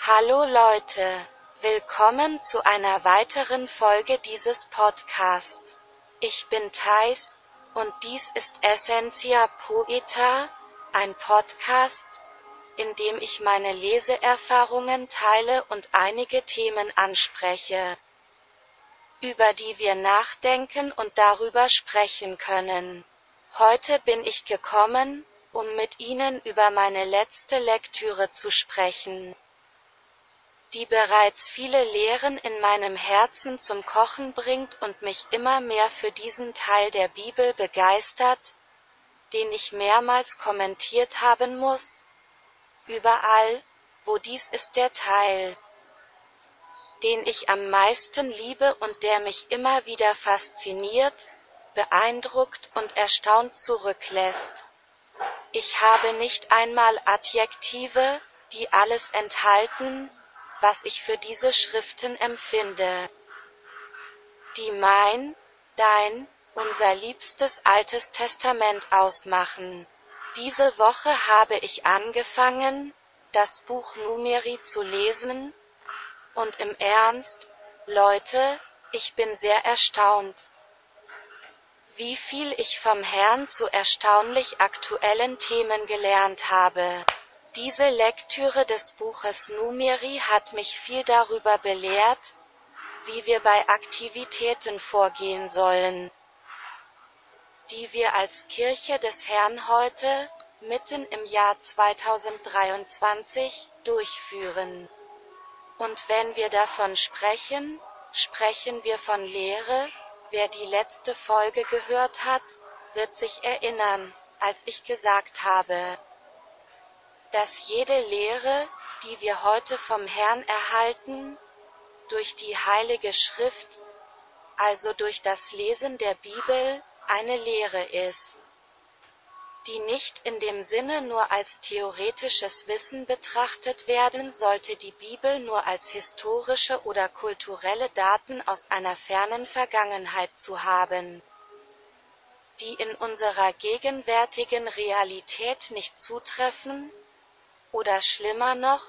Hallo Leute, willkommen zu einer weiteren Folge dieses Podcasts. Ich bin Thais, und dies ist Essentia Poeta, ein Podcast, in dem ich meine Leseerfahrungen teile und einige Themen anspreche, über die wir nachdenken und darüber sprechen können. Heute bin ich gekommen, um mit Ihnen über meine letzte Lektüre zu sprechen die bereits viele Lehren in meinem Herzen zum Kochen bringt und mich immer mehr für diesen Teil der Bibel begeistert, den ich mehrmals kommentiert haben muss. Überall, wo dies ist der Teil, den ich am meisten liebe und der mich immer wieder fasziniert, beeindruckt und erstaunt zurücklässt. Ich habe nicht einmal Adjektive, die alles enthalten, was ich für diese Schriften empfinde, die mein, dein, unser liebstes Altes Testament ausmachen. Diese Woche habe ich angefangen, das Buch Numeri zu lesen, und im Ernst, Leute, ich bin sehr erstaunt, wie viel ich vom Herrn zu erstaunlich aktuellen Themen gelernt habe. Diese Lektüre des Buches Numeri hat mich viel darüber belehrt, wie wir bei Aktivitäten vorgehen sollen, die wir als Kirche des Herrn heute, mitten im Jahr 2023, durchführen. Und wenn wir davon sprechen, sprechen wir von Lehre, wer die letzte Folge gehört hat, wird sich erinnern, als ich gesagt habe, dass jede Lehre, die wir heute vom Herrn erhalten, durch die Heilige Schrift, also durch das Lesen der Bibel, eine Lehre ist, die nicht in dem Sinne nur als theoretisches Wissen betrachtet werden sollte, die Bibel nur als historische oder kulturelle Daten aus einer fernen Vergangenheit zu haben, die in unserer gegenwärtigen Realität nicht zutreffen, oder schlimmer noch,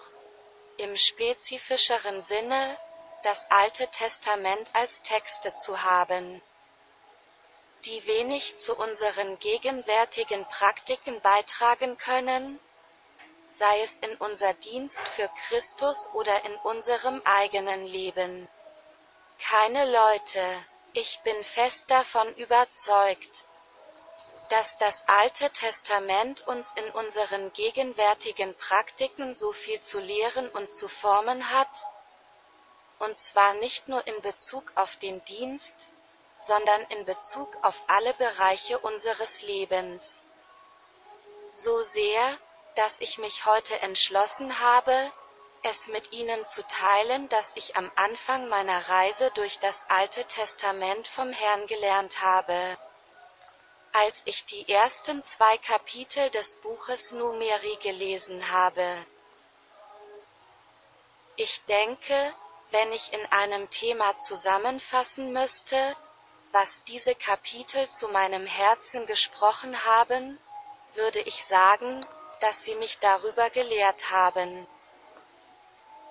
im spezifischeren Sinne, das Alte Testament als Texte zu haben, die wenig zu unseren gegenwärtigen Praktiken beitragen können, sei es in unser Dienst für Christus oder in unserem eigenen Leben. Keine Leute, ich bin fest davon überzeugt, dass das Alte Testament uns in unseren gegenwärtigen Praktiken so viel zu lehren und zu formen hat, und zwar nicht nur in Bezug auf den Dienst, sondern in Bezug auf alle Bereiche unseres Lebens. So sehr, dass ich mich heute entschlossen habe, es mit Ihnen zu teilen, dass ich am Anfang meiner Reise durch das Alte Testament vom Herrn gelernt habe. Als ich die ersten zwei Kapitel des Buches Numeri gelesen habe. Ich denke, wenn ich in einem Thema zusammenfassen müsste, was diese Kapitel zu meinem Herzen gesprochen haben, würde ich sagen, dass sie mich darüber gelehrt haben,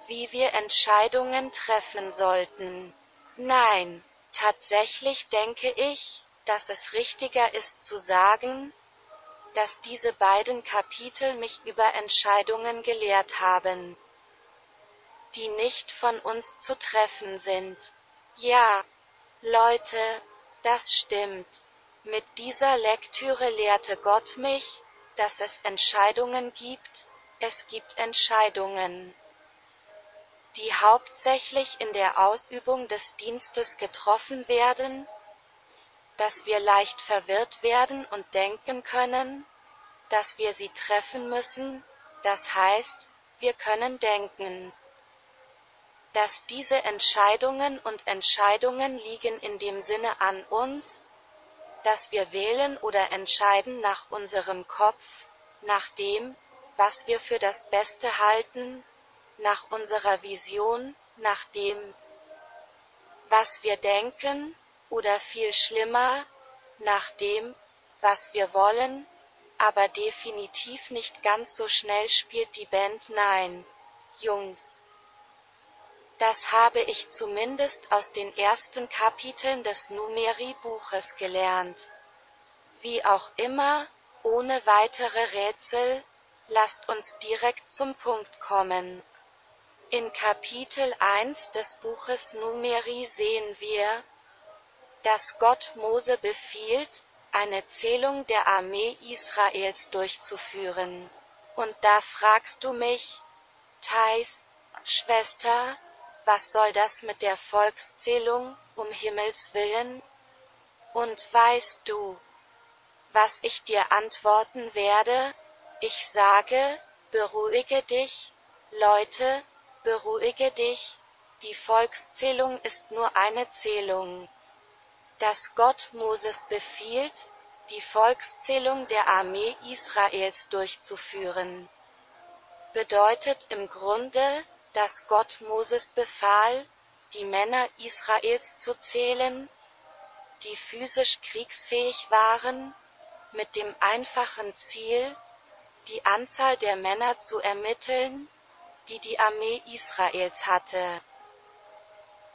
wie wir Entscheidungen treffen sollten. Nein, tatsächlich denke ich, dass es richtiger ist zu sagen, dass diese beiden Kapitel mich über Entscheidungen gelehrt haben, die nicht von uns zu treffen sind. Ja, Leute, das stimmt. Mit dieser Lektüre lehrte Gott mich, dass es Entscheidungen gibt, es gibt Entscheidungen, die hauptsächlich in der Ausübung des Dienstes getroffen werden, dass wir leicht verwirrt werden und denken können, dass wir sie treffen müssen, das heißt, wir können denken, dass diese Entscheidungen und Entscheidungen liegen in dem Sinne an uns, dass wir wählen oder entscheiden nach unserem Kopf, nach dem, was wir für das Beste halten, nach unserer Vision, nach dem, was wir denken, oder viel schlimmer, nach dem, was wir wollen, aber definitiv nicht ganz so schnell spielt die Band Nein, Jungs. Das habe ich zumindest aus den ersten Kapiteln des Numeri-Buches gelernt. Wie auch immer, ohne weitere Rätsel, lasst uns direkt zum Punkt kommen. In Kapitel 1 des Buches Numeri sehen wir, dass Gott Mose befiehlt, eine Zählung der Armee Israels durchzuführen. Und da fragst du mich, Thais, Schwester, was soll das mit der Volkszählung, um Himmels willen? Und weißt du, was ich dir antworten werde? Ich sage, beruhige dich, Leute, beruhige dich, die Volkszählung ist nur eine Zählung. Dass Gott Moses befiehlt, die Volkszählung der Armee Israels durchzuführen, bedeutet im Grunde, dass Gott Moses befahl, die Männer Israels zu zählen, die physisch kriegsfähig waren, mit dem einfachen Ziel, die Anzahl der Männer zu ermitteln, die die Armee Israels hatte.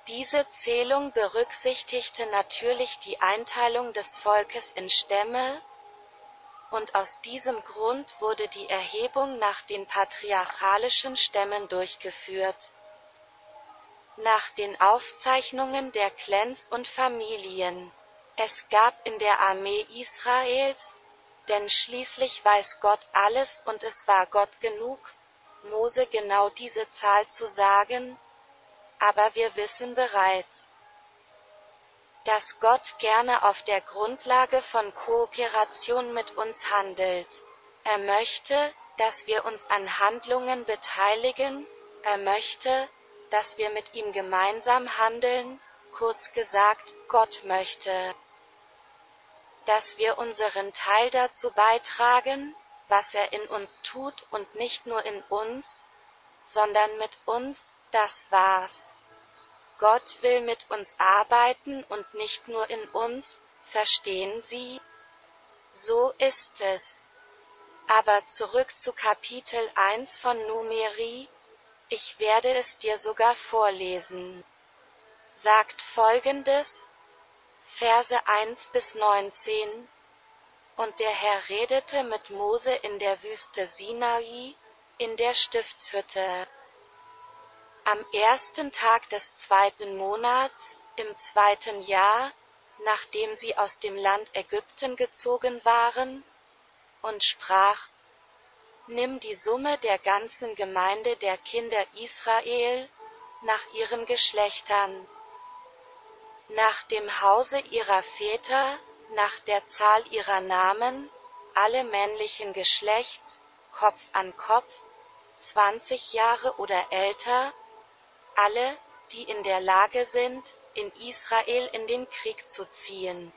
Diese Zählung berücksichtigte natürlich die Einteilung des Volkes in Stämme, und aus diesem Grund wurde die Erhebung nach den patriarchalischen Stämmen durchgeführt. Nach den Aufzeichnungen der Clans und Familien. Es gab in der Armee Israels, denn schließlich weiß Gott alles und es war Gott genug, Mose genau diese Zahl zu sagen, aber wir wissen bereits, dass Gott gerne auf der Grundlage von Kooperation mit uns handelt. Er möchte, dass wir uns an Handlungen beteiligen, er möchte, dass wir mit ihm gemeinsam handeln, kurz gesagt, Gott möchte, dass wir unseren Teil dazu beitragen, was er in uns tut und nicht nur in uns, sondern mit uns, das war's. Gott will mit uns arbeiten und nicht nur in uns, verstehen Sie? So ist es. Aber zurück zu Kapitel 1 von Numeri, ich werde es dir sogar vorlesen. Sagt folgendes, Verse 1 bis 19, Und der Herr redete mit Mose in der Wüste Sinai, in der Stiftshütte. Am ersten Tag des zweiten Monats, im zweiten Jahr, nachdem sie aus dem Land Ägypten gezogen waren, und sprach, Nimm die Summe der ganzen Gemeinde der Kinder Israel, nach ihren Geschlechtern, nach dem Hause ihrer Väter, nach der Zahl ihrer Namen, alle männlichen Geschlechts, Kopf an Kopf, zwanzig Jahre oder älter, alle, die in der Lage sind, in Israel in den Krieg zu ziehen.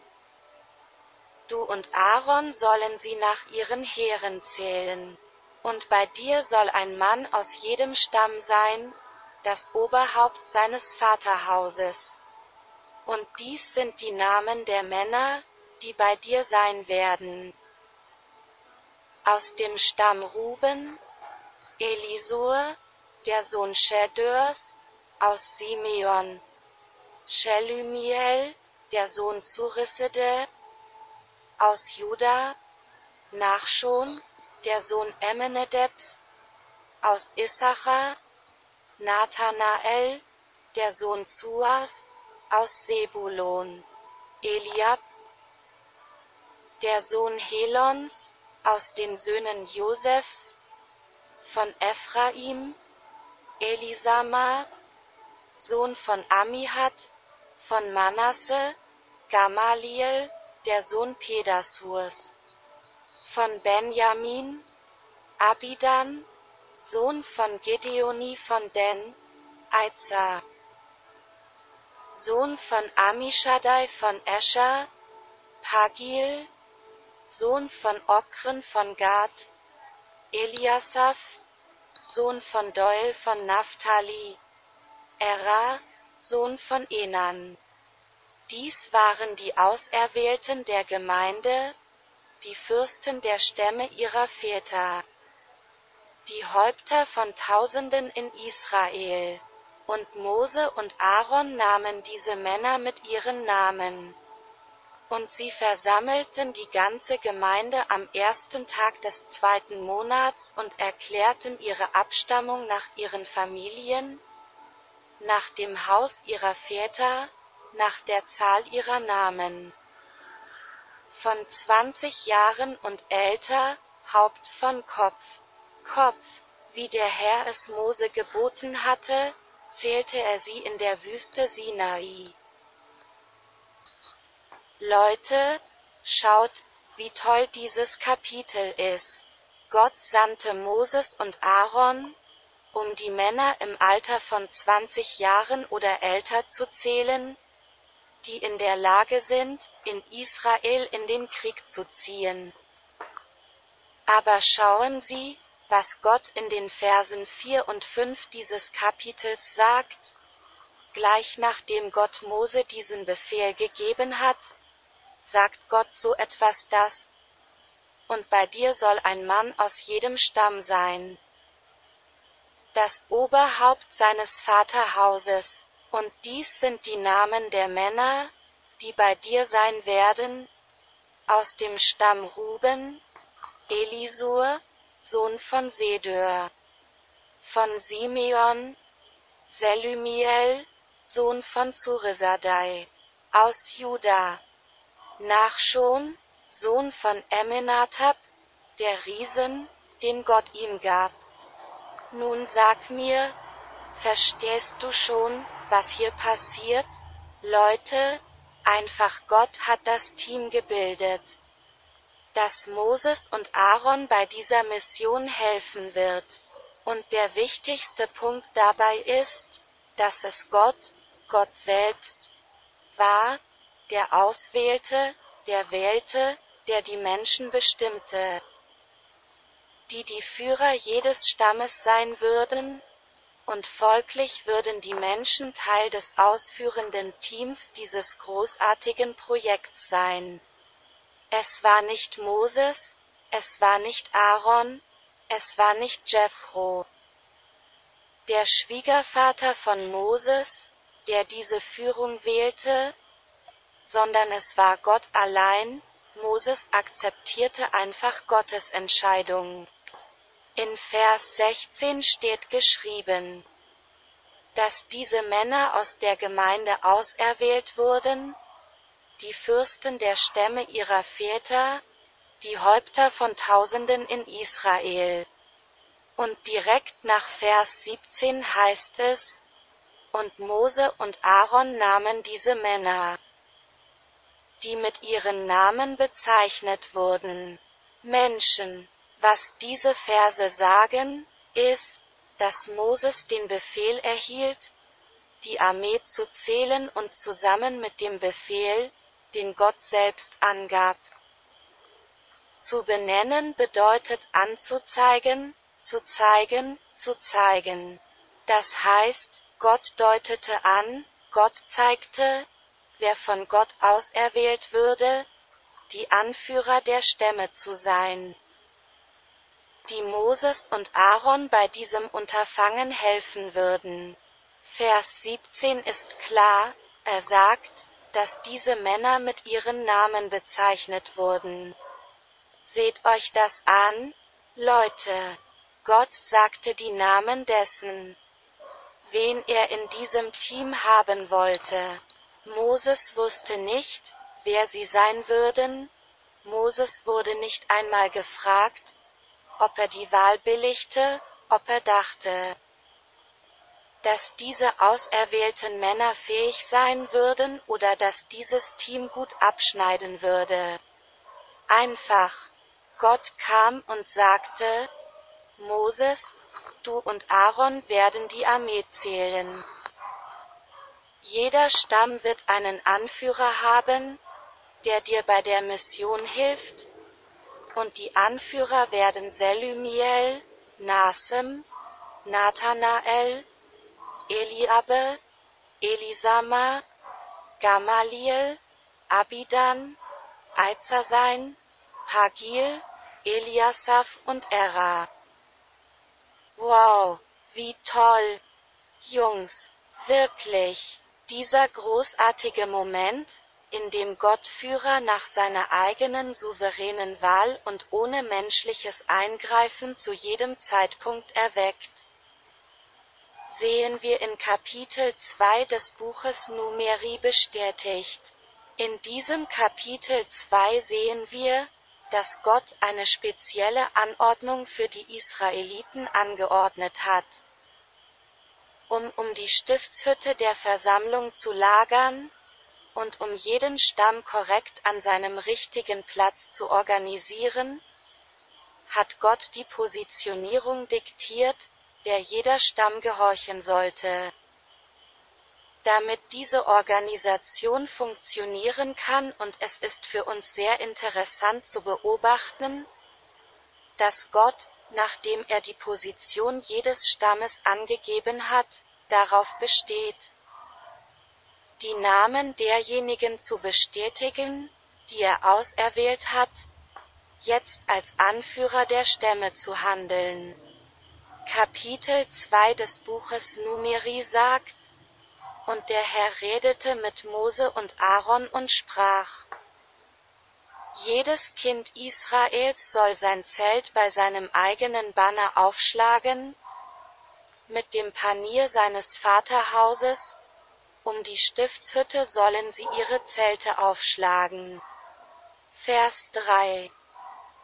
Du und Aaron sollen sie nach ihren Heeren zählen. Und bei dir soll ein Mann aus jedem Stamm sein, das Oberhaupt seines Vaterhauses. Und dies sind die Namen der Männer, die bei dir sein werden. Aus dem Stamm Ruben, Elisur, der Sohn Schedörs, aus Simeon. Shelumiel, der Sohn Zurisede, aus Juda, Nachschon, der Sohn Emenedebs, aus Issachar, Nathanael, der Sohn Zuas, aus Sebulon, Eliab, der Sohn Helons, aus den Söhnen Josefs, von Ephraim, Elisama, Sohn von Amihad, von Manasse, Gamaliel, der Sohn Pedasurs, von Benjamin, Abidan, Sohn von Gedeoni von Den, Aiza, Sohn von Amishadai von Escher, Pagil, Sohn von Okren von Gad, Eliasaph, Sohn von Doel von Naphtali, Era, Sohn von Enan. Dies waren die Auserwählten der Gemeinde, die Fürsten der Stämme ihrer Väter, die Häupter von Tausenden in Israel. Und Mose und Aaron nahmen diese Männer mit ihren Namen. Und sie versammelten die ganze Gemeinde am ersten Tag des zweiten Monats und erklärten ihre Abstammung nach ihren Familien, nach dem Haus ihrer Väter, nach der Zahl ihrer Namen. Von 20 Jahren und älter, Haupt von Kopf, Kopf, wie der Herr es Mose geboten hatte, zählte er sie in der Wüste Sinai. Leute, schaut, wie toll dieses Kapitel ist. Gott sandte Moses und Aaron, um die Männer im Alter von 20 Jahren oder älter zu zählen, die in der Lage sind, in Israel in den Krieg zu ziehen. Aber schauen Sie, was Gott in den Versen 4 und 5 dieses Kapitels sagt, gleich nachdem Gott Mose diesen Befehl gegeben hat, sagt Gott so etwas das, und bei dir soll ein Mann aus jedem Stamm sein. Das Oberhaupt seines Vaterhauses, und dies sind die Namen der Männer, die bei dir sein werden, aus dem Stamm Ruben, Elisur, Sohn von Sedeur, von Simeon, Selumiel, Sohn von Zuresadai, aus Juda, Nachschon, Sohn von Eminatab, der Riesen, den Gott ihm gab. Nun sag mir, verstehst du schon, was hier passiert? Leute, einfach Gott hat das Team gebildet, das Moses und Aaron bei dieser Mission helfen wird. Und der wichtigste Punkt dabei ist, dass es Gott, Gott selbst, war, der auswählte, der wählte, der die Menschen bestimmte, die die Führer jedes Stammes sein würden, und folglich würden die Menschen Teil des ausführenden Teams dieses großartigen Projekts sein. Es war nicht Moses, es war nicht Aaron, es war nicht Jethro. Der Schwiegervater von Moses, der diese Führung wählte, sondern es war Gott allein, Moses akzeptierte einfach Gottes Entscheidung. In Vers 16 steht geschrieben, dass diese Männer aus der Gemeinde auserwählt wurden, die Fürsten der Stämme ihrer Väter, die Häupter von Tausenden in Israel. Und direkt nach Vers 17 heißt es, und Mose und Aaron nahmen diese Männer die mit ihren Namen bezeichnet wurden. Menschen. Was diese Verse sagen, ist, dass Moses den Befehl erhielt, die Armee zu zählen und zusammen mit dem Befehl, den Gott selbst angab. Zu benennen bedeutet anzuzeigen, zu zeigen, zu zeigen. Das heißt, Gott deutete an, Gott zeigte, wer von Gott auserwählt würde, die Anführer der Stämme zu sein, die Moses und Aaron bei diesem Unterfangen helfen würden. Vers 17 ist klar, er sagt, dass diese Männer mit ihren Namen bezeichnet wurden. Seht euch das an, Leute. Gott sagte die Namen dessen, wen er in diesem Team haben wollte. Moses wusste nicht, wer sie sein würden, Moses wurde nicht einmal gefragt, ob er die Wahl billigte, ob er dachte, dass diese auserwählten Männer fähig sein würden oder dass dieses Team gut abschneiden würde. Einfach. Gott kam und sagte, Moses, du und Aaron werden die Armee zählen. Jeder Stamm wird einen Anführer haben, der dir bei der Mission hilft, und die Anführer werden Selumiel, Nasem, Nathanael, Eliabe, Elisama, Gamaliel, Abidan, Eizasein, Hagil, Eliasaph und Era. Wow, wie toll! Jungs, wirklich, dieser großartige Moment, in dem Gott Führer nach seiner eigenen souveränen Wahl und ohne menschliches Eingreifen zu jedem Zeitpunkt erweckt. Sehen wir in Kapitel 2 des Buches Numeri bestätigt. In diesem Kapitel 2 sehen wir, dass Gott eine spezielle Anordnung für die Israeliten angeordnet hat. Um um die Stiftshütte der Versammlung zu lagern, und um jeden Stamm korrekt an seinem richtigen Platz zu organisieren, hat Gott die Positionierung diktiert, der jeder Stamm gehorchen sollte. Damit diese Organisation funktionieren kann und es ist für uns sehr interessant zu beobachten, dass Gott, nachdem er die Position jedes Stammes angegeben hat, darauf besteht, die Namen derjenigen zu bestätigen, die er auserwählt hat, jetzt als Anführer der Stämme zu handeln. Kapitel 2 des Buches Numeri sagt, und der Herr redete mit Mose und Aaron und sprach, jedes Kind Israels soll sein Zelt bei seinem eigenen Banner aufschlagen, mit dem Panier seines Vaterhauses, um die Stiftshütte sollen sie ihre Zelte aufschlagen. Vers 3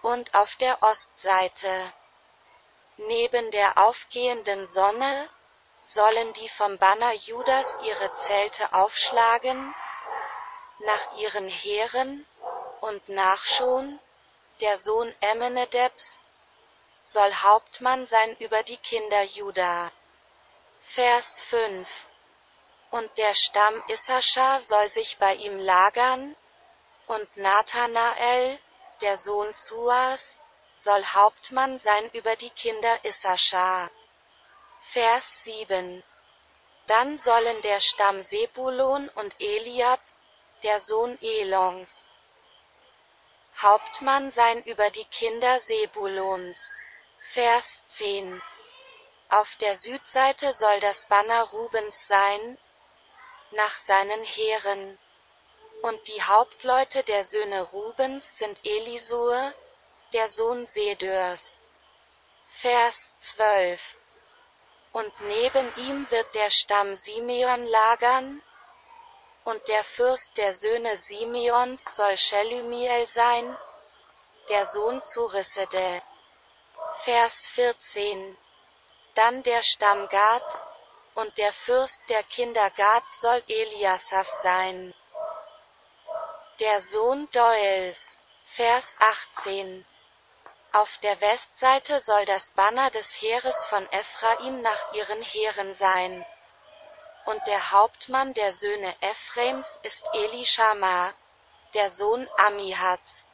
Und auf der Ostseite, neben der aufgehenden Sonne, sollen die vom Banner Judas ihre Zelte aufschlagen, nach ihren Heeren, und Nachschon, der Sohn Emmenedebs, soll Hauptmann sein über die Kinder Juda. Vers 5 und der Stamm Issachar soll sich bei ihm lagern, und Nathanael, der Sohn Suas, soll Hauptmann sein über die Kinder Issachar. Vers 7 Dann sollen der Stamm Sebulon und Eliab, der Sohn Elons, Hauptmann sein über die Kinder Sebulons. Vers 10 Auf der Südseite soll das Banner Rubens sein, nach seinen Heeren. Und die Hauptleute der Söhne Rubens sind Elisur, der Sohn Sedörs. Vers 12. Und neben ihm wird der Stamm Simeon lagern, und der Fürst der Söhne Simeons soll Shelumiel sein, der Sohn Zurisede. Vers 14. Dann der Stamm Gad, und der Fürst der Kinder Gad soll Eliasaph sein. Der Sohn Doels. Vers 18. Auf der Westseite soll das Banner des Heeres von Ephraim nach ihren Heeren sein. Und der Hauptmann der Söhne Ephraims ist Elishama, der Sohn Amihats.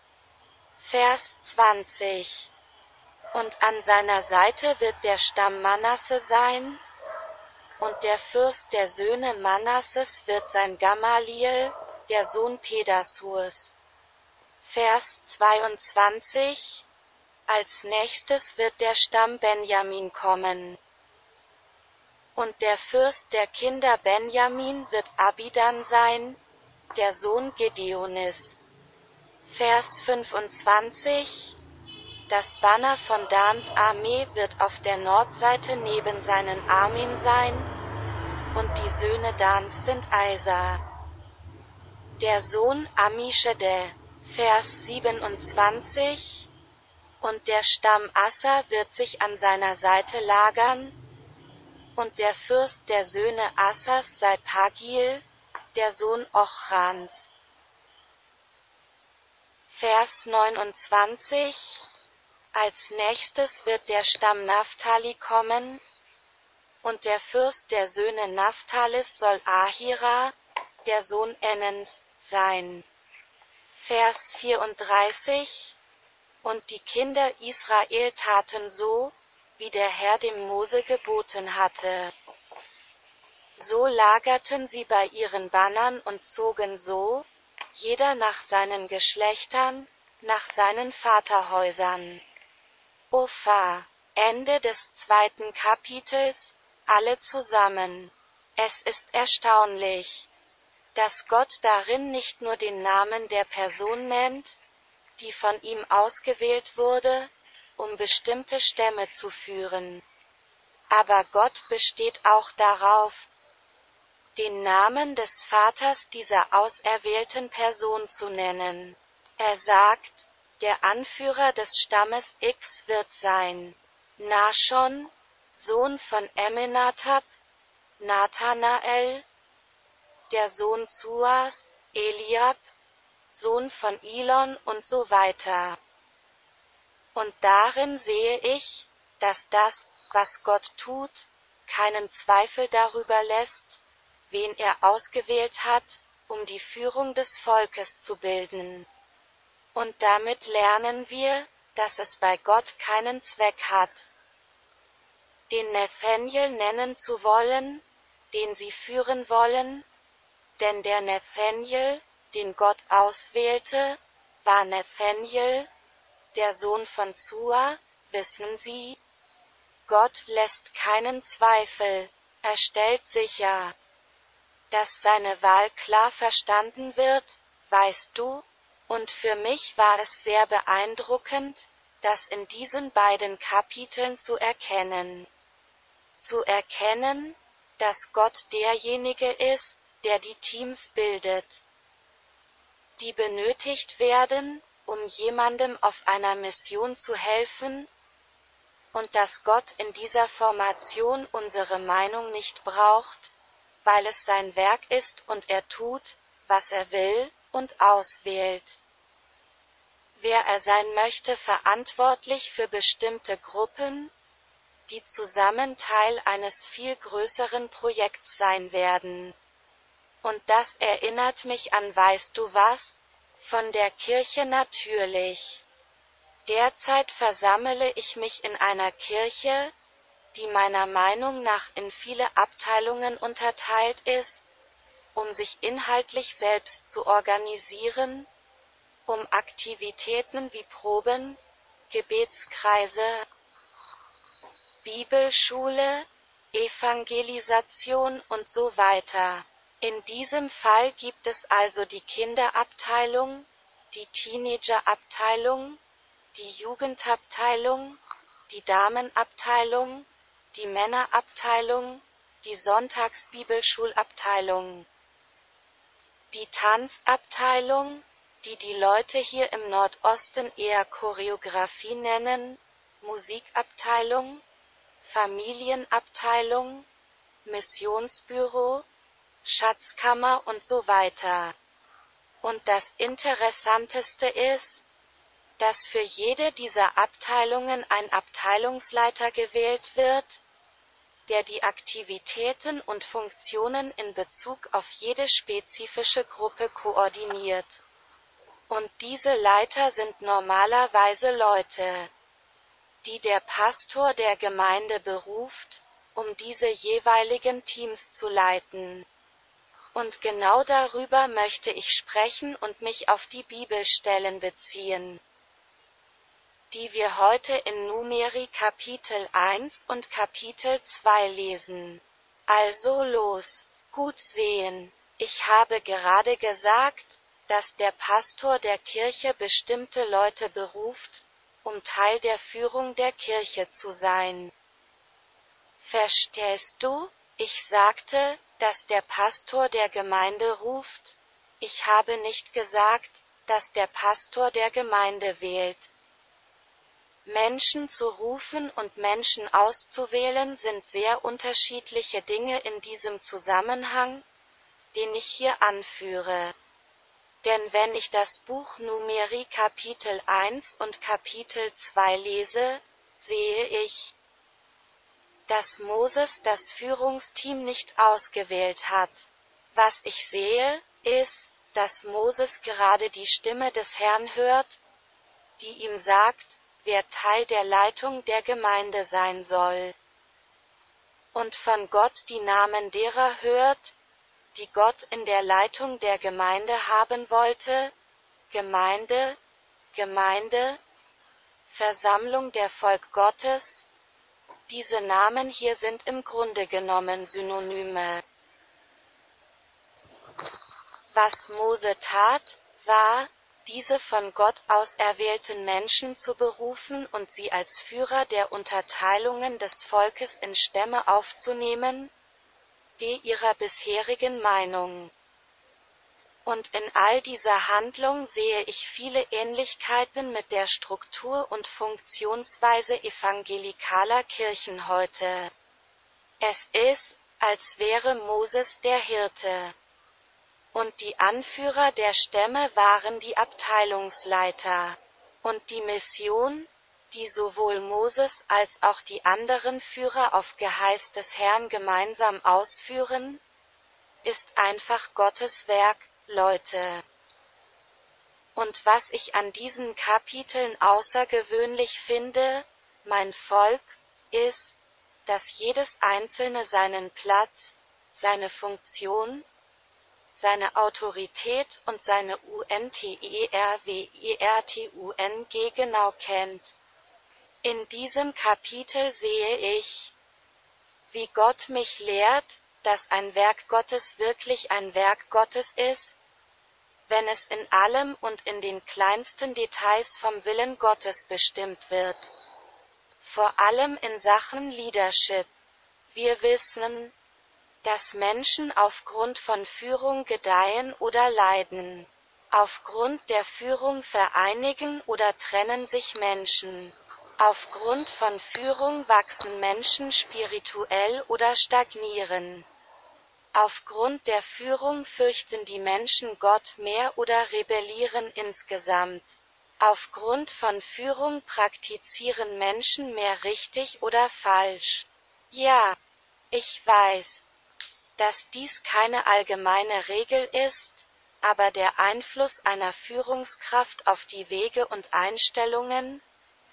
Vers 20. Und an seiner Seite wird der Stamm Manasse sein, und der Fürst der Söhne Manasses wird sein Gamaliel, der Sohn Pedasurs. Vers 22 Als nächstes wird der Stamm Benjamin kommen. Und der Fürst der Kinder Benjamin wird Abidan sein, der Sohn Gedeonis. Vers 25 Das Banner von Dans Armee wird auf der Nordseite neben seinen Armen sein, und die Söhne Dans sind Eisa. Der Sohn Amishede. Vers 27 Und der Stamm Assa wird sich an seiner Seite lagern, und der Fürst der Söhne Assas sei Pagil, der Sohn Ochrans. Vers 29 Als nächstes wird der Stamm Naphtali kommen, und der Fürst der Söhne Naphtalis soll Ahira, der Sohn Enens, sein. Vers 34 Und die Kinder Israel taten so, wie der Herr dem Mose geboten hatte. So lagerten sie bei ihren Bannern und zogen so, jeder nach seinen Geschlechtern, nach seinen Vaterhäusern. Opha. Ende des zweiten Kapitels, alle zusammen. Es ist erstaunlich, dass Gott darin nicht nur den Namen der Person nennt, die von ihm ausgewählt wurde, um bestimmte Stämme zu führen. Aber Gott besteht auch darauf, den Namen des Vaters dieser auserwählten Person zu nennen. Er sagt, der Anführer des Stammes X wird sein. Nashon, Sohn von Eminatab, Nathanael, der Sohn Zuas, Eliab, Sohn von Elon und so weiter. Und darin sehe ich, dass das, was Gott tut, keinen Zweifel darüber lässt, wen er ausgewählt hat, um die Führung des Volkes zu bilden. Und damit lernen wir, dass es bei Gott keinen Zweck hat, den Nathaniel nennen zu wollen, den sie führen wollen, denn der Nathaniel, den Gott auswählte, war Nathaniel, der Sohn von Zua, wissen Sie? Gott lässt keinen Zweifel, er stellt sicher, dass seine Wahl klar verstanden wird, weißt du? Und für mich war es sehr beeindruckend, das in diesen beiden Kapiteln zu erkennen. Zu erkennen, dass Gott derjenige ist, der die Teams bildet, die benötigt werden, um jemandem auf einer Mission zu helfen, und dass Gott in dieser Formation unsere Meinung nicht braucht, weil es sein Werk ist und er tut, was er will, und auswählt. Wer er sein möchte verantwortlich für bestimmte Gruppen, die zusammen Teil eines viel größeren Projekts sein werden. Und das erinnert mich an weißt du was? Von der Kirche natürlich. Derzeit versammle ich mich in einer Kirche, die meiner Meinung nach in viele Abteilungen unterteilt ist, um sich inhaltlich selbst zu organisieren, um Aktivitäten wie Proben, Gebetskreise, Bibelschule, Evangelisation und so weiter. In diesem Fall gibt es also die Kinderabteilung, die Teenagerabteilung, die Jugendabteilung, die Damenabteilung, die Männerabteilung, die Sonntagsbibelschulabteilung, die Tanzabteilung, die die Leute hier im Nordosten eher Choreografie nennen, Musikabteilung, Familienabteilung, Missionsbüro, Schatzkammer und so weiter. Und das Interessanteste ist, dass für jede dieser Abteilungen ein Abteilungsleiter gewählt wird, der die Aktivitäten und Funktionen in Bezug auf jede spezifische Gruppe koordiniert. Und diese Leiter sind normalerweise Leute, die der Pastor der Gemeinde beruft, um diese jeweiligen Teams zu leiten. Und genau darüber möchte ich sprechen und mich auf die Bibelstellen beziehen die wir heute in Numeri Kapitel 1 und Kapitel 2 lesen. Also los, gut sehen. Ich habe gerade gesagt, dass der Pastor der Kirche bestimmte Leute beruft, um Teil der Führung der Kirche zu sein. Verstehst du? Ich sagte, dass der Pastor der Gemeinde ruft. Ich habe nicht gesagt, dass der Pastor der Gemeinde wählt. Menschen zu rufen und Menschen auszuwählen sind sehr unterschiedliche Dinge in diesem Zusammenhang, den ich hier anführe. Denn wenn ich das Buch Numeri Kapitel 1 und Kapitel 2 lese, sehe ich, dass Moses das Führungsteam nicht ausgewählt hat. Was ich sehe, ist, dass Moses gerade die Stimme des Herrn hört, die ihm sagt, wer Teil der Leitung der Gemeinde sein soll. und von Gott die Namen derer hört, die Gott in der Leitung der Gemeinde haben wollte, Gemeinde, Gemeinde, Versammlung der Volk Gottes, diese Namen hier sind im Grunde genommen Synonyme. Was Mose tat, war, diese von Gott auserwählten Menschen zu berufen und sie als Führer der Unterteilungen des Volkes in Stämme aufzunehmen, die ihrer bisherigen Meinung. Und in all dieser Handlung sehe ich viele Ähnlichkeiten mit der Struktur und Funktionsweise evangelikaler Kirchen heute. Es ist, als wäre Moses der Hirte und die Anführer der Stämme waren die Abteilungsleiter. Und die Mission, die sowohl Moses als auch die anderen Führer auf Geheiß des Herrn gemeinsam ausführen, ist einfach Gottes Werk, Leute. Und was ich an diesen Kapiteln außergewöhnlich finde, mein Volk, ist, dass jedes einzelne seinen Platz, seine Funktion, seine Autorität und seine UNTERWERTUNG genau kennt. In diesem Kapitel sehe ich, wie Gott mich lehrt, dass ein Werk Gottes wirklich ein Werk Gottes ist, wenn es in allem und in den kleinsten Details vom Willen Gottes bestimmt wird. Vor allem in Sachen Leadership. Wir wissen, dass Menschen aufgrund von Führung gedeihen oder leiden. Aufgrund der Führung vereinigen oder trennen sich Menschen. Aufgrund von Führung wachsen Menschen spirituell oder stagnieren. Aufgrund der Führung fürchten die Menschen Gott mehr oder rebellieren insgesamt. Aufgrund von Führung praktizieren Menschen mehr richtig oder falsch. Ja, ich weiß, dass dies keine allgemeine Regel ist, aber der Einfluss einer Führungskraft auf die Wege und Einstellungen,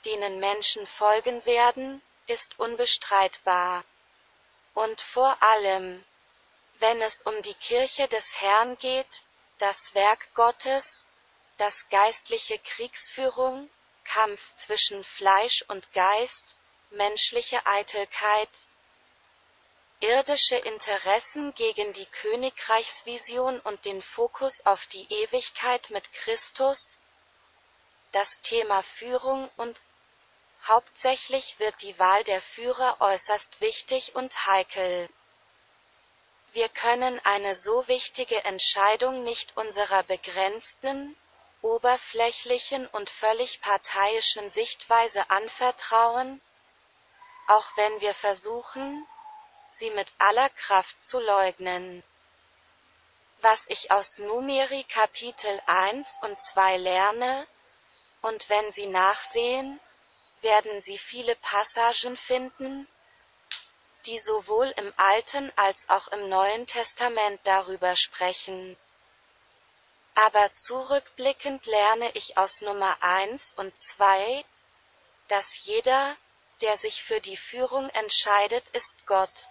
denen Menschen folgen werden, ist unbestreitbar. Und vor allem, wenn es um die Kirche des Herrn geht, das Werk Gottes, das geistliche Kriegsführung, Kampf zwischen Fleisch und Geist, menschliche Eitelkeit, irdische Interessen gegen die Königreichsvision und den Fokus auf die Ewigkeit mit Christus, das Thema Führung und hauptsächlich wird die Wahl der Führer äußerst wichtig und heikel. Wir können eine so wichtige Entscheidung nicht unserer begrenzten, oberflächlichen und völlig parteiischen Sichtweise anvertrauen, auch wenn wir versuchen, sie mit aller Kraft zu leugnen. Was ich aus Numeri Kapitel 1 und 2 lerne, und wenn Sie nachsehen, werden Sie viele Passagen finden, die sowohl im Alten als auch im Neuen Testament darüber sprechen. Aber zurückblickend lerne ich aus Nummer 1 und 2, dass jeder, der sich für die Führung entscheidet, ist Gott.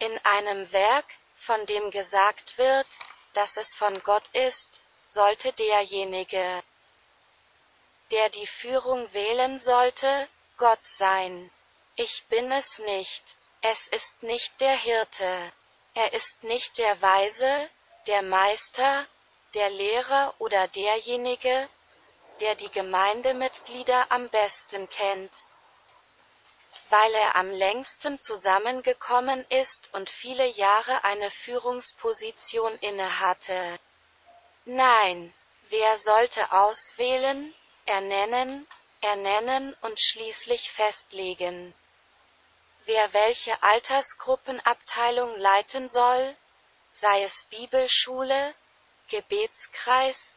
In einem Werk, von dem gesagt wird, dass es von Gott ist, sollte derjenige, der die Führung wählen sollte, Gott sein. Ich bin es nicht. Es ist nicht der Hirte. Er ist nicht der Weise, der Meister, der Lehrer oder derjenige, der die Gemeindemitglieder am besten kennt weil er am längsten zusammengekommen ist und viele Jahre eine Führungsposition innehatte. Nein, wer sollte auswählen, ernennen, ernennen und schließlich festlegen, wer welche Altersgruppenabteilung leiten soll, sei es Bibelschule, Gebetskreis,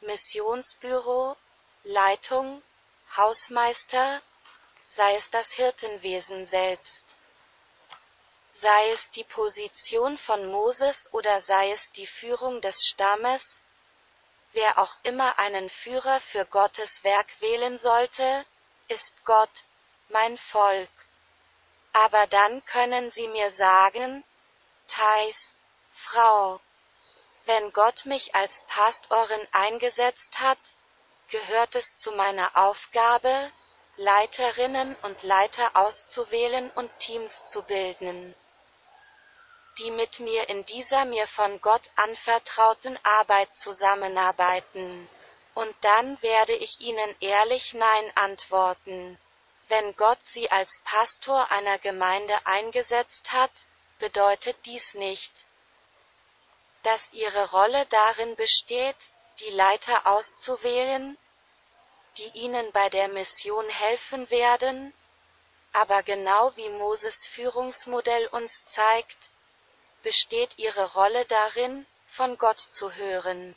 Missionsbüro, Leitung, Hausmeister, sei es das Hirtenwesen selbst, sei es die Position von Moses oder sei es die Führung des Stammes, wer auch immer einen Führer für Gottes Werk wählen sollte, ist Gott, mein Volk. Aber dann können Sie mir sagen, Thais, Frau, wenn Gott mich als Pastorin eingesetzt hat, gehört es zu meiner Aufgabe, Leiterinnen und Leiter auszuwählen und Teams zu bilden, die mit mir in dieser mir von Gott anvertrauten Arbeit zusammenarbeiten. Und dann werde ich Ihnen ehrlich Nein antworten. Wenn Gott Sie als Pastor einer Gemeinde eingesetzt hat, bedeutet dies nicht, dass Ihre Rolle darin besteht, die Leiter auszuwählen, die Ihnen bei der Mission helfen werden, aber genau wie Moses Führungsmodell uns zeigt, besteht Ihre Rolle darin, von Gott zu hören.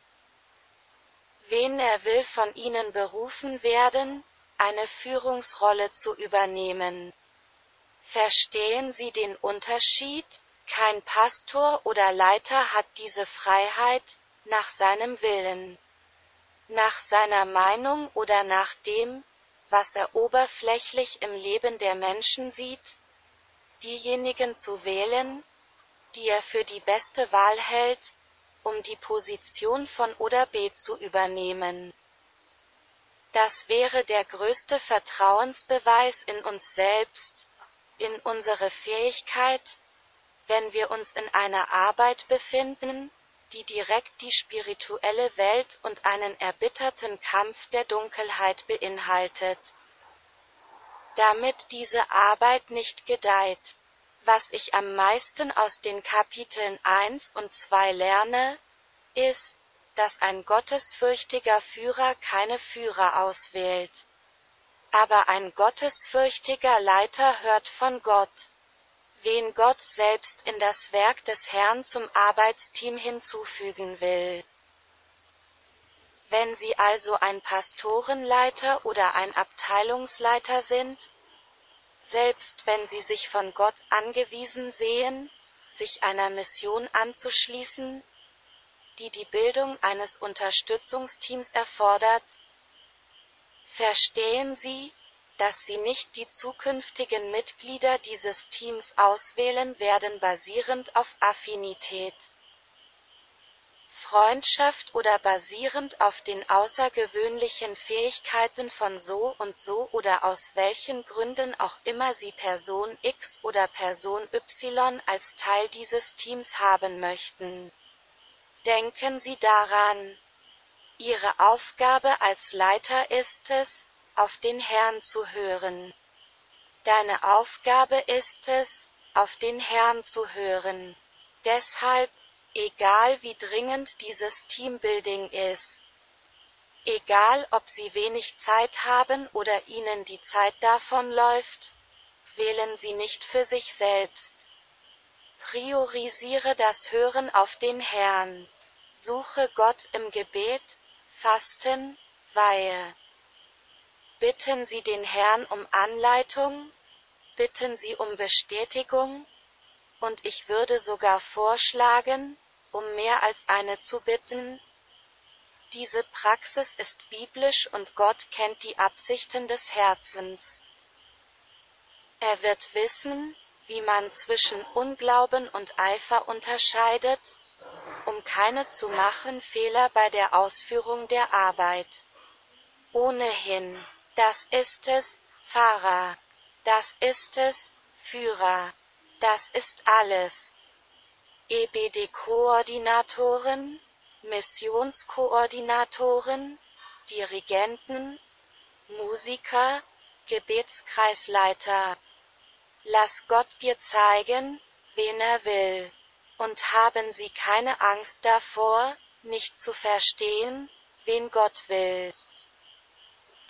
Wen er will von Ihnen berufen werden, eine Führungsrolle zu übernehmen. Verstehen Sie den Unterschied? Kein Pastor oder Leiter hat diese Freiheit, nach seinem Willen, nach seiner Meinung oder nach dem, was er oberflächlich im Leben der Menschen sieht, diejenigen zu wählen, die er für die beste Wahl hält, um die Position von oder B zu übernehmen. Das wäre der größte Vertrauensbeweis in uns selbst, in unsere Fähigkeit, wenn wir uns in einer Arbeit befinden, die direkt die spirituelle Welt und einen erbitterten Kampf der Dunkelheit beinhaltet. Damit diese Arbeit nicht gedeiht. Was ich am meisten aus den Kapiteln 1 und 2 lerne, ist, dass ein gottesfürchtiger Führer keine Führer auswählt. Aber ein gottesfürchtiger Leiter hört von Gott. Wen Gott selbst in das Werk des Herrn zum Arbeitsteam hinzufügen will. Wenn Sie also ein Pastorenleiter oder ein Abteilungsleiter sind, selbst wenn Sie sich von Gott angewiesen sehen, sich einer Mission anzuschließen, die die Bildung eines Unterstützungsteams erfordert? Verstehen Sie, dass Sie nicht die zukünftigen Mitglieder dieses Teams auswählen werden basierend auf Affinität, Freundschaft oder basierend auf den außergewöhnlichen Fähigkeiten von so und so oder aus welchen Gründen auch immer Sie Person X oder Person Y als Teil dieses Teams haben möchten. Denken Sie daran. Ihre Aufgabe als Leiter ist es, auf den Herrn zu hören. Deine Aufgabe ist es, auf den Herrn zu hören. Deshalb, egal wie dringend dieses Teambuilding ist, egal ob Sie wenig Zeit haben oder Ihnen die Zeit davonläuft, wählen Sie nicht für sich selbst. Priorisiere das Hören auf den Herrn. Suche Gott im Gebet, Fasten, Weihe. Bitten Sie den Herrn um Anleitung, bitten Sie um Bestätigung, und ich würde sogar vorschlagen, um mehr als eine zu bitten. Diese Praxis ist biblisch und Gott kennt die Absichten des Herzens. Er wird wissen, wie man zwischen Unglauben und Eifer unterscheidet, um keine zu machen Fehler bei der Ausführung der Arbeit. Ohnehin, das ist es, Pfarrer. Das ist es, Führer. Das ist alles. EBD-Koordinatoren, Missionskoordinatoren, Dirigenten, Musiker, Gebetskreisleiter. Lass Gott dir zeigen, wen er will. Und haben Sie keine Angst davor, nicht zu verstehen, wen Gott will.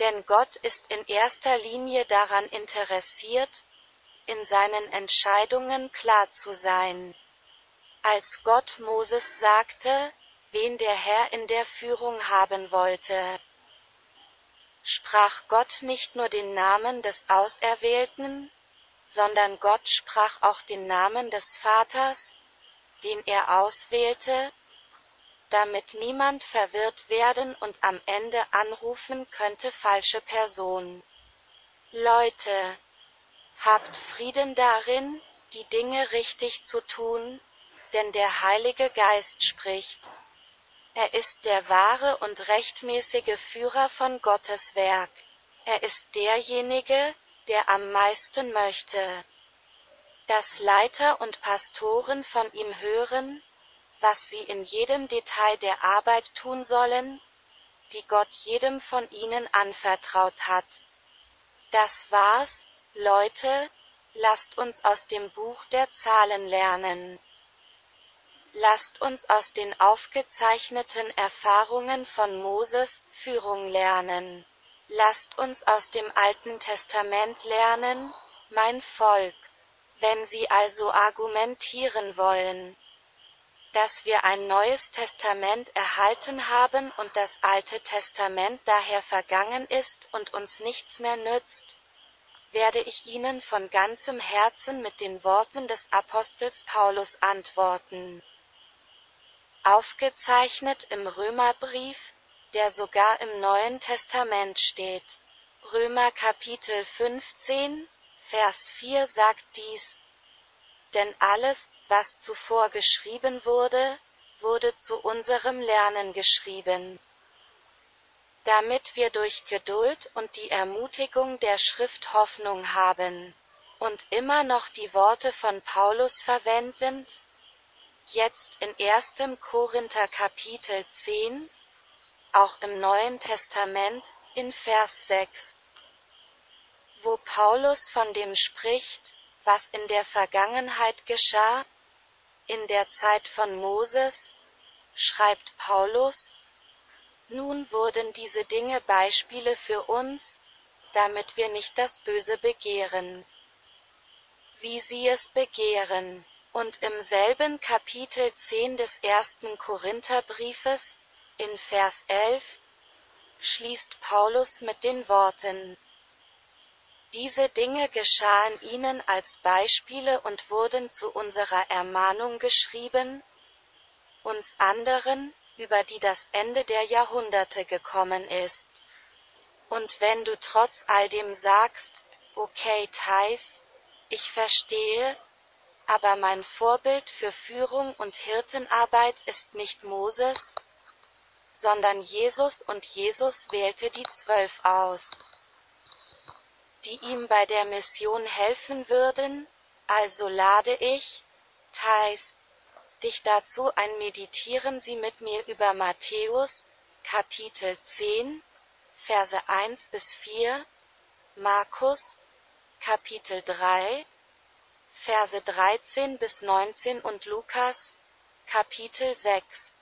Denn Gott ist in erster Linie daran interessiert, in seinen Entscheidungen klar zu sein. Als Gott Moses sagte, wen der Herr in der Führung haben wollte, sprach Gott nicht nur den Namen des Auserwählten, sondern Gott sprach auch den Namen des Vaters, den er auswählte, damit niemand verwirrt werden und am Ende anrufen könnte falsche Person. Leute, Habt Frieden darin, die Dinge richtig zu tun, denn der Heilige Geist spricht. Er ist der wahre und rechtmäßige Führer von Gottes Werk. Er ist derjenige, der am meisten möchte. Dass Leiter und Pastoren von ihm hören, was sie in jedem Detail der Arbeit tun sollen, die Gott jedem von ihnen anvertraut hat. Das war's, Leute, lasst uns aus dem Buch der Zahlen lernen. Lasst uns aus den aufgezeichneten Erfahrungen von Moses Führung lernen. Lasst uns aus dem Alten Testament lernen, mein Volk. Wenn Sie also argumentieren wollen, dass wir ein neues Testament erhalten haben und das Alte Testament daher vergangen ist und uns nichts mehr nützt, werde ich Ihnen von ganzem Herzen mit den Worten des Apostels Paulus antworten aufgezeichnet im Römerbrief, der sogar im Neuen Testament steht. Römer Kapitel 15, Vers 4 sagt dies. Denn alles, was zuvor geschrieben wurde, wurde zu unserem Lernen geschrieben, damit wir durch Geduld und die Ermutigung der Schrift Hoffnung haben. Und immer noch die Worte von Paulus verwendend, Jetzt in 1. Korinther Kapitel 10, auch im Neuen Testament, in Vers 6, wo Paulus von dem spricht, was in der Vergangenheit geschah, in der Zeit von Moses, schreibt Paulus, nun wurden diese Dinge Beispiele für uns, damit wir nicht das Böse begehren, wie sie es begehren. Und im selben Kapitel 10 des ersten Korintherbriefes, in Vers 11, schließt Paulus mit den Worten, diese Dinge geschahen ihnen als Beispiele und wurden zu unserer Ermahnung geschrieben, uns anderen, über die das Ende der Jahrhunderte gekommen ist. Und wenn du trotz all dem sagst, okay Thais, ich verstehe, aber mein Vorbild für Führung und Hirtenarbeit ist nicht Moses, sondern Jesus und Jesus wählte die Zwölf aus, die ihm bei der Mission helfen würden, also lade ich, Thais, dich dazu ein meditieren Sie mit mir über Matthäus, Kapitel 10, Verse 1 bis 4, Markus, Kapitel 3, Verse 13 bis 19 und Lukas, Kapitel 6,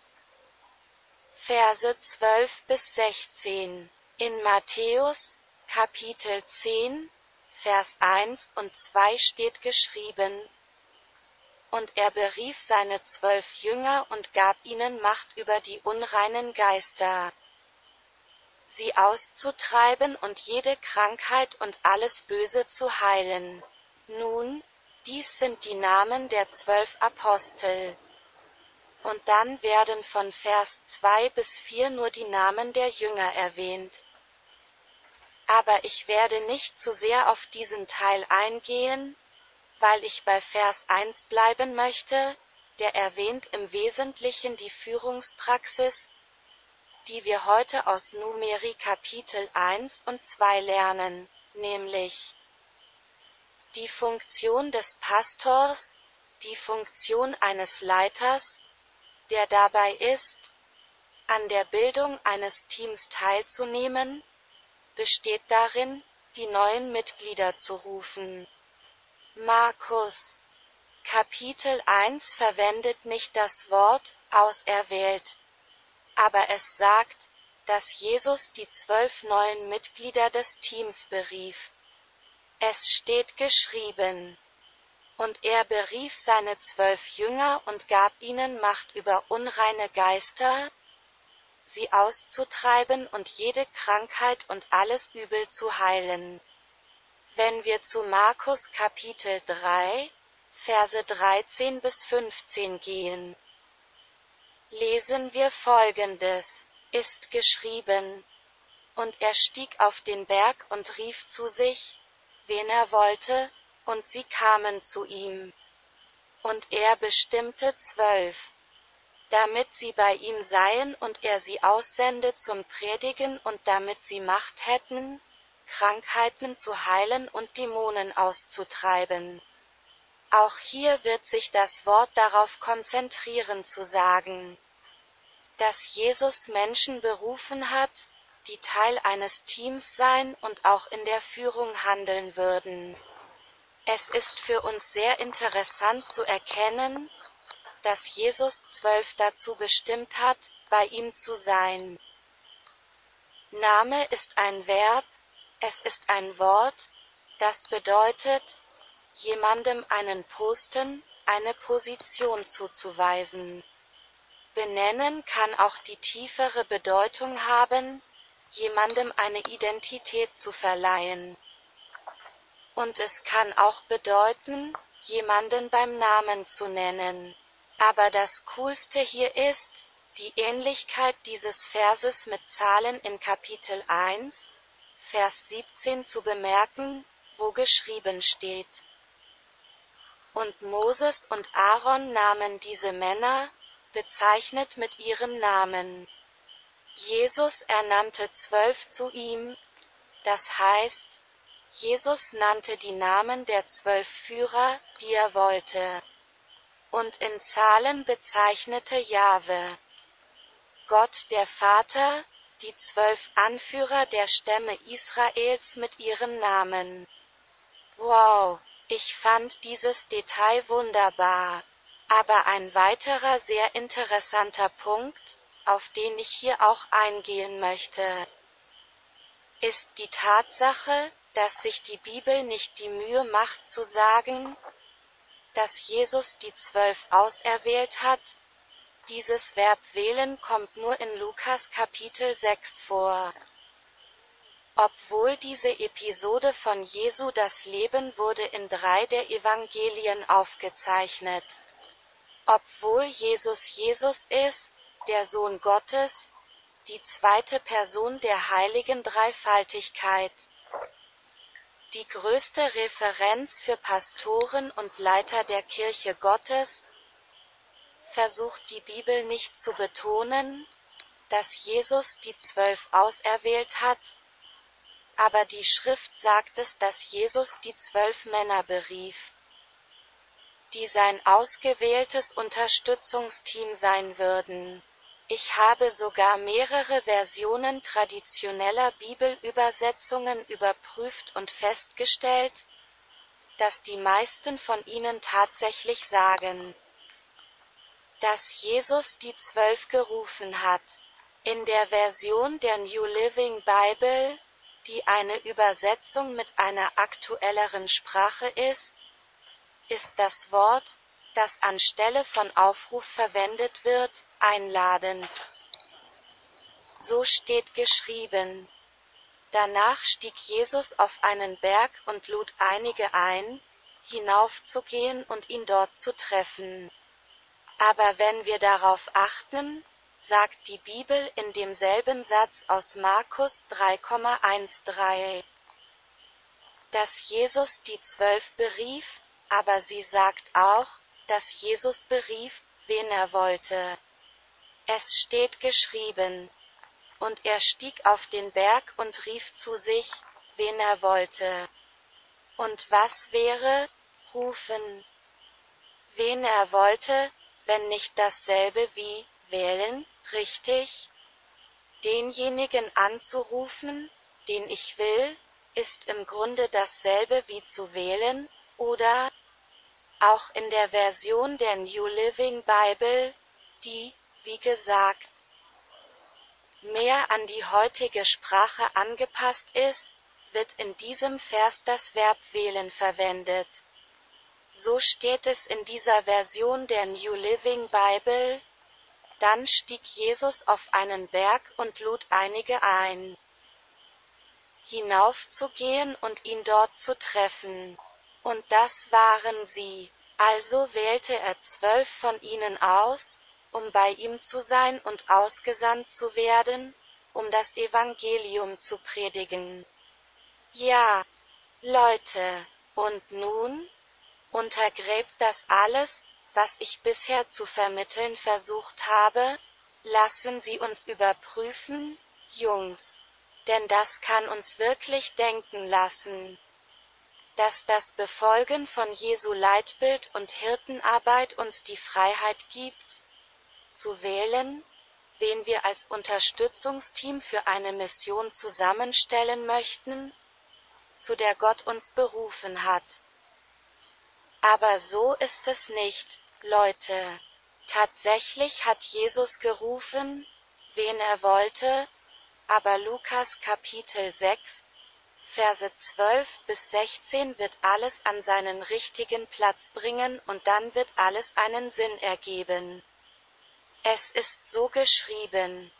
Verse 12 bis 16. In Matthäus, Kapitel 10, Vers 1 und 2 steht geschrieben, und er berief seine zwölf Jünger und gab ihnen Macht über die unreinen Geister, sie auszutreiben und jede Krankheit und alles Böse zu heilen. Nun, dies sind die Namen der zwölf Apostel. Und dann werden von Vers 2 bis 4 nur die Namen der Jünger erwähnt. Aber ich werde nicht zu sehr auf diesen Teil eingehen, weil ich bei Vers 1 bleiben möchte, der erwähnt im Wesentlichen die Führungspraxis, die wir heute aus Numeri Kapitel 1 und 2 lernen, nämlich die Funktion des Pastors, die Funktion eines Leiters, der dabei ist, an der Bildung eines Teams teilzunehmen, besteht darin, die neuen Mitglieder zu rufen. Markus Kapitel 1 verwendet nicht das Wort auserwählt, aber es sagt, dass Jesus die zwölf neuen Mitglieder des Teams berief. Es steht geschrieben. Und er berief seine zwölf Jünger und gab ihnen Macht über unreine Geister, sie auszutreiben und jede Krankheit und alles Übel zu heilen. Wenn wir zu Markus Kapitel 3, Verse 13 bis 15 gehen, lesen wir folgendes, ist geschrieben. Und er stieg auf den Berg und rief zu sich, wen er wollte, und sie kamen zu ihm. Und er bestimmte zwölf, damit sie bei ihm seien und er sie aussende zum Predigen und damit sie Macht hätten, Krankheiten zu heilen und Dämonen auszutreiben. Auch hier wird sich das Wort darauf konzentrieren zu sagen, dass Jesus Menschen berufen hat, die Teil eines Teams sein und auch in der Führung handeln würden. Es ist für uns sehr interessant zu erkennen, dass Jesus zwölf dazu bestimmt hat, bei ihm zu sein. Name ist ein Verb, es ist ein Wort, das bedeutet, jemandem einen Posten, eine Position zuzuweisen. Benennen kann auch die tiefere Bedeutung haben, jemandem eine Identität zu verleihen. Und es kann auch bedeuten, jemanden beim Namen zu nennen. Aber das Coolste hier ist, die Ähnlichkeit dieses Verses mit Zahlen in Kapitel 1, Vers 17 zu bemerken, wo geschrieben steht. Und Moses und Aaron nahmen diese Männer, bezeichnet mit ihren Namen. Jesus ernannte zwölf zu ihm, das heißt, Jesus nannte die Namen der zwölf Führer, die er wollte. Und in Zahlen bezeichnete Jahwe. Gott der Vater, die zwölf Anführer der Stämme Israels mit ihren Namen. Wow, ich fand dieses Detail wunderbar. Aber ein weiterer sehr interessanter Punkt, auf den ich hier auch eingehen möchte, ist die Tatsache, dass sich die Bibel nicht die Mühe macht zu sagen, dass Jesus die Zwölf auserwählt hat. Dieses Verb wählen kommt nur in Lukas Kapitel 6 vor. Obwohl diese Episode von Jesu das Leben wurde in drei der Evangelien aufgezeichnet. Obwohl Jesus Jesus ist, der Sohn Gottes, die zweite Person der heiligen Dreifaltigkeit. Die größte Referenz für Pastoren und Leiter der Kirche Gottes versucht die Bibel nicht zu betonen, dass Jesus die Zwölf auserwählt hat, aber die Schrift sagt es, dass Jesus die zwölf Männer berief, die sein ausgewähltes Unterstützungsteam sein würden. Ich habe sogar mehrere Versionen traditioneller Bibelübersetzungen überprüft und festgestellt, dass die meisten von ihnen tatsächlich sagen, dass Jesus die Zwölf gerufen hat. In der Version der New Living Bible, die eine Übersetzung mit einer aktuelleren Sprache ist, ist das Wort das anstelle von Aufruf verwendet wird, einladend. So steht geschrieben. Danach stieg Jesus auf einen Berg und lud einige ein, hinaufzugehen und ihn dort zu treffen. Aber wenn wir darauf achten, sagt die Bibel in demselben Satz aus Markus 3,13, dass Jesus die Zwölf berief, aber sie sagt auch, dass Jesus berief, wen er wollte. Es steht geschrieben. Und er stieg auf den Berg und rief zu sich, wen er wollte. Und was wäre, rufen, wen er wollte, wenn nicht dasselbe wie, wählen, richtig? Denjenigen anzurufen, den ich will, ist im Grunde dasselbe wie zu wählen, oder, auch in der Version der New Living Bible, die, wie gesagt, mehr an die heutige Sprache angepasst ist, wird in diesem Vers das Verb wählen verwendet. So steht es in dieser Version der New Living Bible, dann stieg Jesus auf einen Berg und lud einige ein, hinaufzugehen und ihn dort zu treffen. Und das waren sie. Also wählte er zwölf von ihnen aus, um bei ihm zu sein und ausgesandt zu werden, um das Evangelium zu predigen. Ja, Leute, Und nun? Untergräbt das alles, was ich bisher zu vermitteln versucht habe? Lassen Sie uns überprüfen, Jungs. Denn das kann uns wirklich denken lassen dass das Befolgen von Jesu Leitbild und Hirtenarbeit uns die Freiheit gibt, zu wählen, wen wir als Unterstützungsteam für eine Mission zusammenstellen möchten, zu der Gott uns berufen hat. Aber so ist es nicht, Leute. Tatsächlich hat Jesus gerufen, wen er wollte, aber Lukas Kapitel 6, Verse 12 bis 16 wird alles an seinen richtigen Platz bringen und dann wird alles einen Sinn ergeben. Es ist so geschrieben.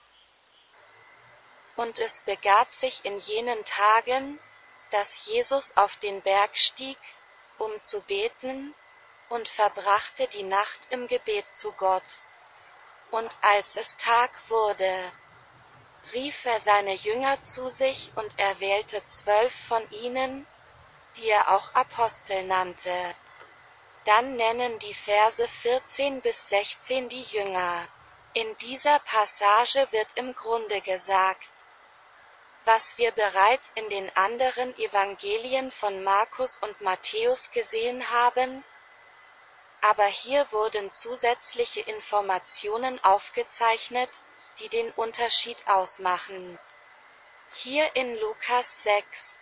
Und es begab sich in jenen Tagen, dass Jesus auf den Berg stieg, um zu beten, und verbrachte die Nacht im Gebet zu Gott. Und als es Tag wurde, rief er seine Jünger zu sich und er wählte zwölf von ihnen, die er auch Apostel nannte. Dann nennen die Verse 14 bis 16 die Jünger. In dieser Passage wird im Grunde gesagt, was wir bereits in den anderen Evangelien von Markus und Matthäus gesehen haben, aber hier wurden zusätzliche Informationen aufgezeichnet, die den Unterschied ausmachen. Hier in Lukas 6,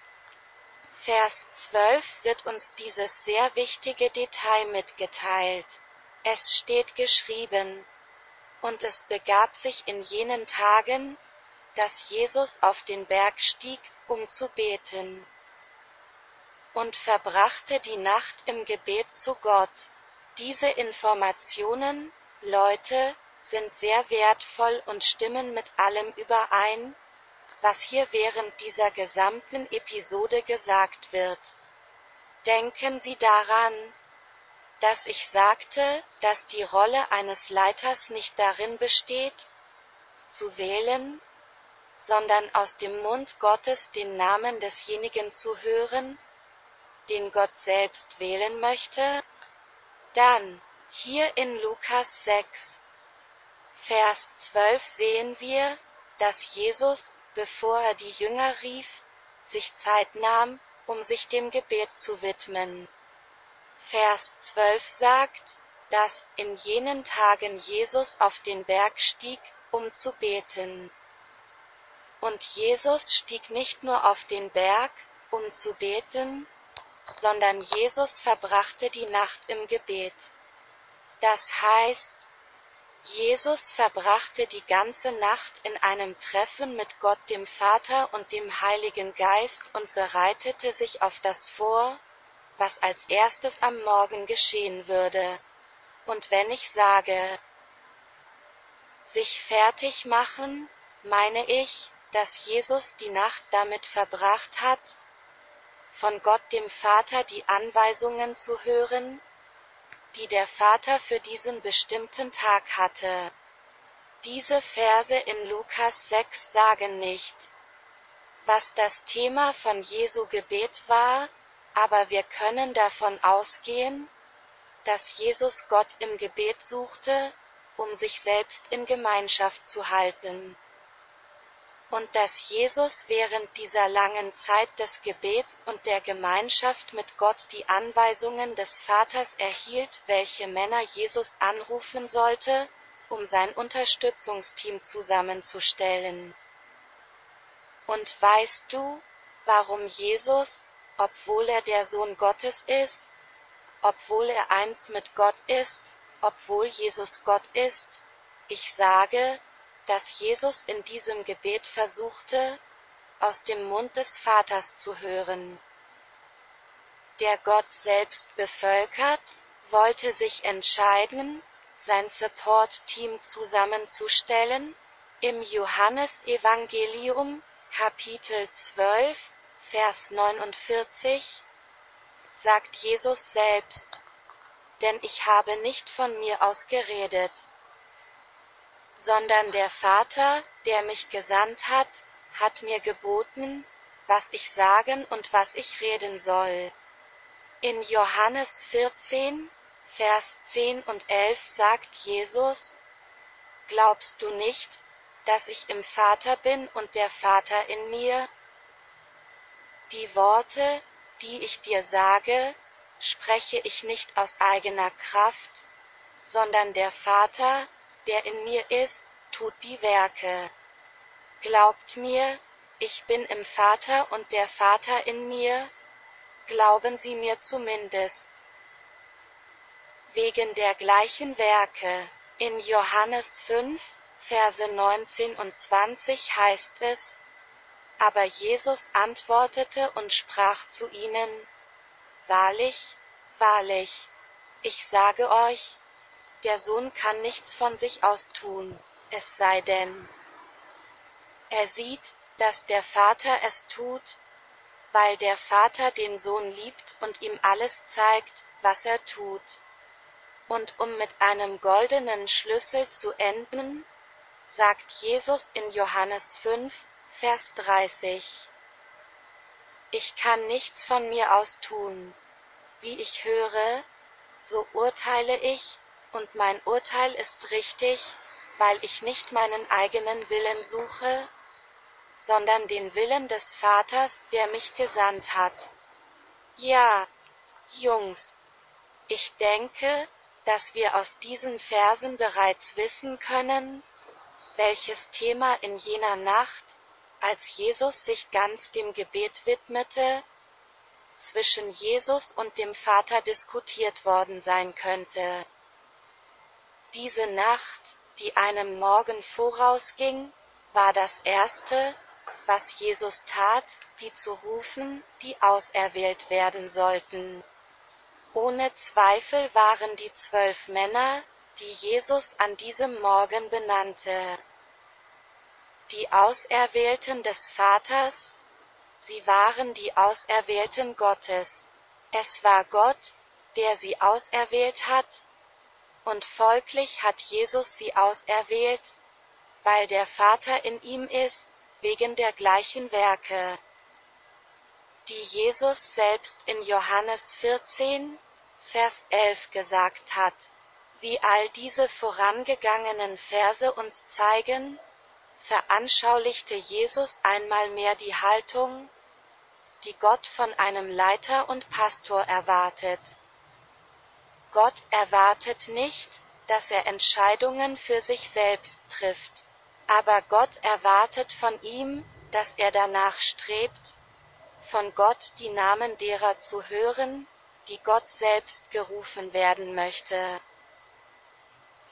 Vers 12 wird uns dieses sehr wichtige Detail mitgeteilt. Es steht geschrieben, und es begab sich in jenen Tagen, dass Jesus auf den Berg stieg, um zu beten, und verbrachte die Nacht im Gebet zu Gott. Diese Informationen, Leute, sind sehr wertvoll und stimmen mit allem überein, was hier während dieser gesamten Episode gesagt wird. Denken Sie daran, dass ich sagte, dass die Rolle eines Leiters nicht darin besteht, zu wählen, sondern aus dem Mund Gottes den Namen desjenigen zu hören, den Gott selbst wählen möchte? Dann, hier in Lukas 6, Vers 12 sehen wir, dass Jesus, bevor er die Jünger rief, sich Zeit nahm, um sich dem Gebet zu widmen. Vers 12 sagt, dass in jenen Tagen Jesus auf den Berg stieg, um zu beten. Und Jesus stieg nicht nur auf den Berg, um zu beten, sondern Jesus verbrachte die Nacht im Gebet. Das heißt, Jesus verbrachte die ganze Nacht in einem Treffen mit Gott dem Vater und dem Heiligen Geist und bereitete sich auf das vor, was als erstes am Morgen geschehen würde. Und wenn ich sage, sich fertig machen, meine ich, dass Jesus die Nacht damit verbracht hat, von Gott dem Vater die Anweisungen zu hören, die der Vater für diesen bestimmten Tag hatte. Diese Verse in Lukas 6 sagen nicht, was das Thema von Jesu Gebet war, aber wir können davon ausgehen, dass Jesus Gott im Gebet suchte, um sich selbst in Gemeinschaft zu halten und dass Jesus während dieser langen Zeit des Gebets und der Gemeinschaft mit Gott die Anweisungen des Vaters erhielt, welche Männer Jesus anrufen sollte, um sein Unterstützungsteam zusammenzustellen. Und weißt du, warum Jesus, obwohl er der Sohn Gottes ist, obwohl er eins mit Gott ist, obwohl Jesus Gott ist, ich sage, dass Jesus in diesem Gebet versuchte, aus dem Mund des Vaters zu hören. Der Gott selbst bevölkert, wollte sich entscheiden, sein Support-Team zusammenzustellen, im Johannesevangelium, Kapitel 12, Vers 49, sagt Jesus selbst, denn ich habe nicht von mir aus geredet, sondern der Vater, der mich gesandt hat, hat mir geboten, was ich sagen und was ich reden soll. In Johannes 14, Vers 10 und 11 sagt Jesus, Glaubst du nicht, dass ich im Vater bin und der Vater in mir? Die Worte, die ich dir sage, spreche ich nicht aus eigener Kraft, sondern der Vater, der in mir ist, tut die Werke. Glaubt mir, ich bin im Vater und der Vater in mir, glauben Sie mir zumindest. Wegen der gleichen Werke. In Johannes 5, Verse 19 und 20 heißt es, aber Jesus antwortete und sprach zu ihnen, Wahrlich, wahrlich, ich sage euch, der Sohn kann nichts von sich aus tun, es sei denn, er sieht, dass der Vater es tut, weil der Vater den Sohn liebt und ihm alles zeigt, was er tut. Und um mit einem goldenen Schlüssel zu enden, sagt Jesus in Johannes 5, Vers 30. Ich kann nichts von mir aus tun. Wie ich höre, so urteile ich, und mein Urteil ist richtig, weil ich nicht meinen eigenen Willen suche, sondern den Willen des Vaters, der mich gesandt hat. Ja, Jungs, ich denke, dass wir aus diesen Versen bereits wissen können, welches Thema in jener Nacht, als Jesus sich ganz dem Gebet widmete, zwischen Jesus und dem Vater diskutiert worden sein könnte. Diese Nacht, die einem Morgen vorausging, war das erste, was Jesus tat, die zu rufen, die auserwählt werden sollten. Ohne Zweifel waren die zwölf Männer, die Jesus an diesem Morgen benannte. Die Auserwählten des Vaters, sie waren die Auserwählten Gottes. Es war Gott, der sie auserwählt hat, und folglich hat Jesus sie auserwählt, weil der Vater in ihm ist, wegen der gleichen Werke, die Jesus selbst in Johannes 14, Vers 11 gesagt hat. Wie all diese vorangegangenen Verse uns zeigen, veranschaulichte Jesus einmal mehr die Haltung, die Gott von einem Leiter und Pastor erwartet. Gott erwartet nicht, dass er Entscheidungen für sich selbst trifft. Aber Gott erwartet von ihm, dass er danach strebt, von Gott die Namen derer zu hören, die Gott selbst gerufen werden möchte.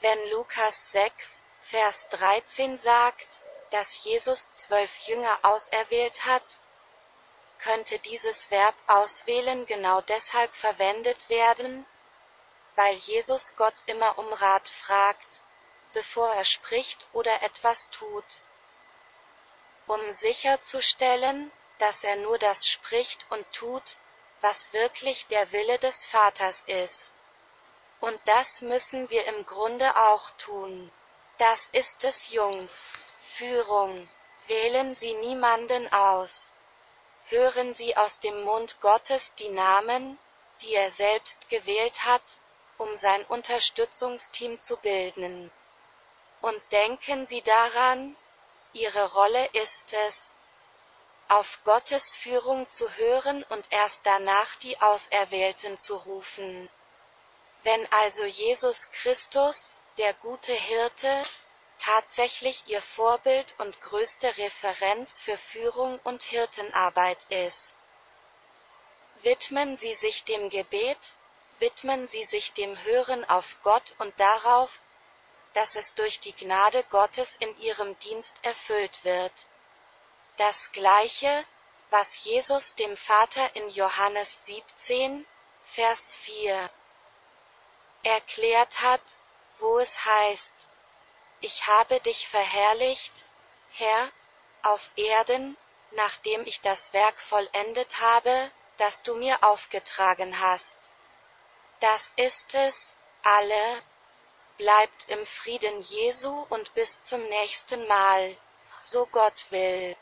Wenn Lukas 6, Vers 13 sagt, dass Jesus zwölf Jünger auserwählt hat, könnte dieses Verb auswählen genau deshalb verwendet werden, weil Jesus Gott immer um Rat fragt, bevor er spricht oder etwas tut. Um sicherzustellen, dass er nur das spricht und tut, was wirklich der Wille des Vaters ist. Und das müssen wir im Grunde auch tun. Das ist es, Jungs. Führung. Wählen Sie niemanden aus. Hören Sie aus dem Mund Gottes die Namen, die er selbst gewählt hat, um sein Unterstützungsteam zu bilden. Und denken Sie daran, Ihre Rolle ist es, auf Gottes Führung zu hören und erst danach die Auserwählten zu rufen. Wenn also Jesus Christus, der gute Hirte, tatsächlich Ihr Vorbild und größte Referenz für Führung und Hirtenarbeit ist, widmen Sie sich dem Gebet, widmen Sie sich dem Hören auf Gott und darauf, dass es durch die Gnade Gottes in ihrem Dienst erfüllt wird. Das gleiche, was Jesus dem Vater in Johannes 17, Vers 4 erklärt hat, wo es heißt, ich habe dich verherrlicht, Herr, auf Erden, nachdem ich das Werk vollendet habe, das du mir aufgetragen hast. Das ist es, alle, Bleibt im Frieden Jesu und bis zum nächsten Mal, so Gott will.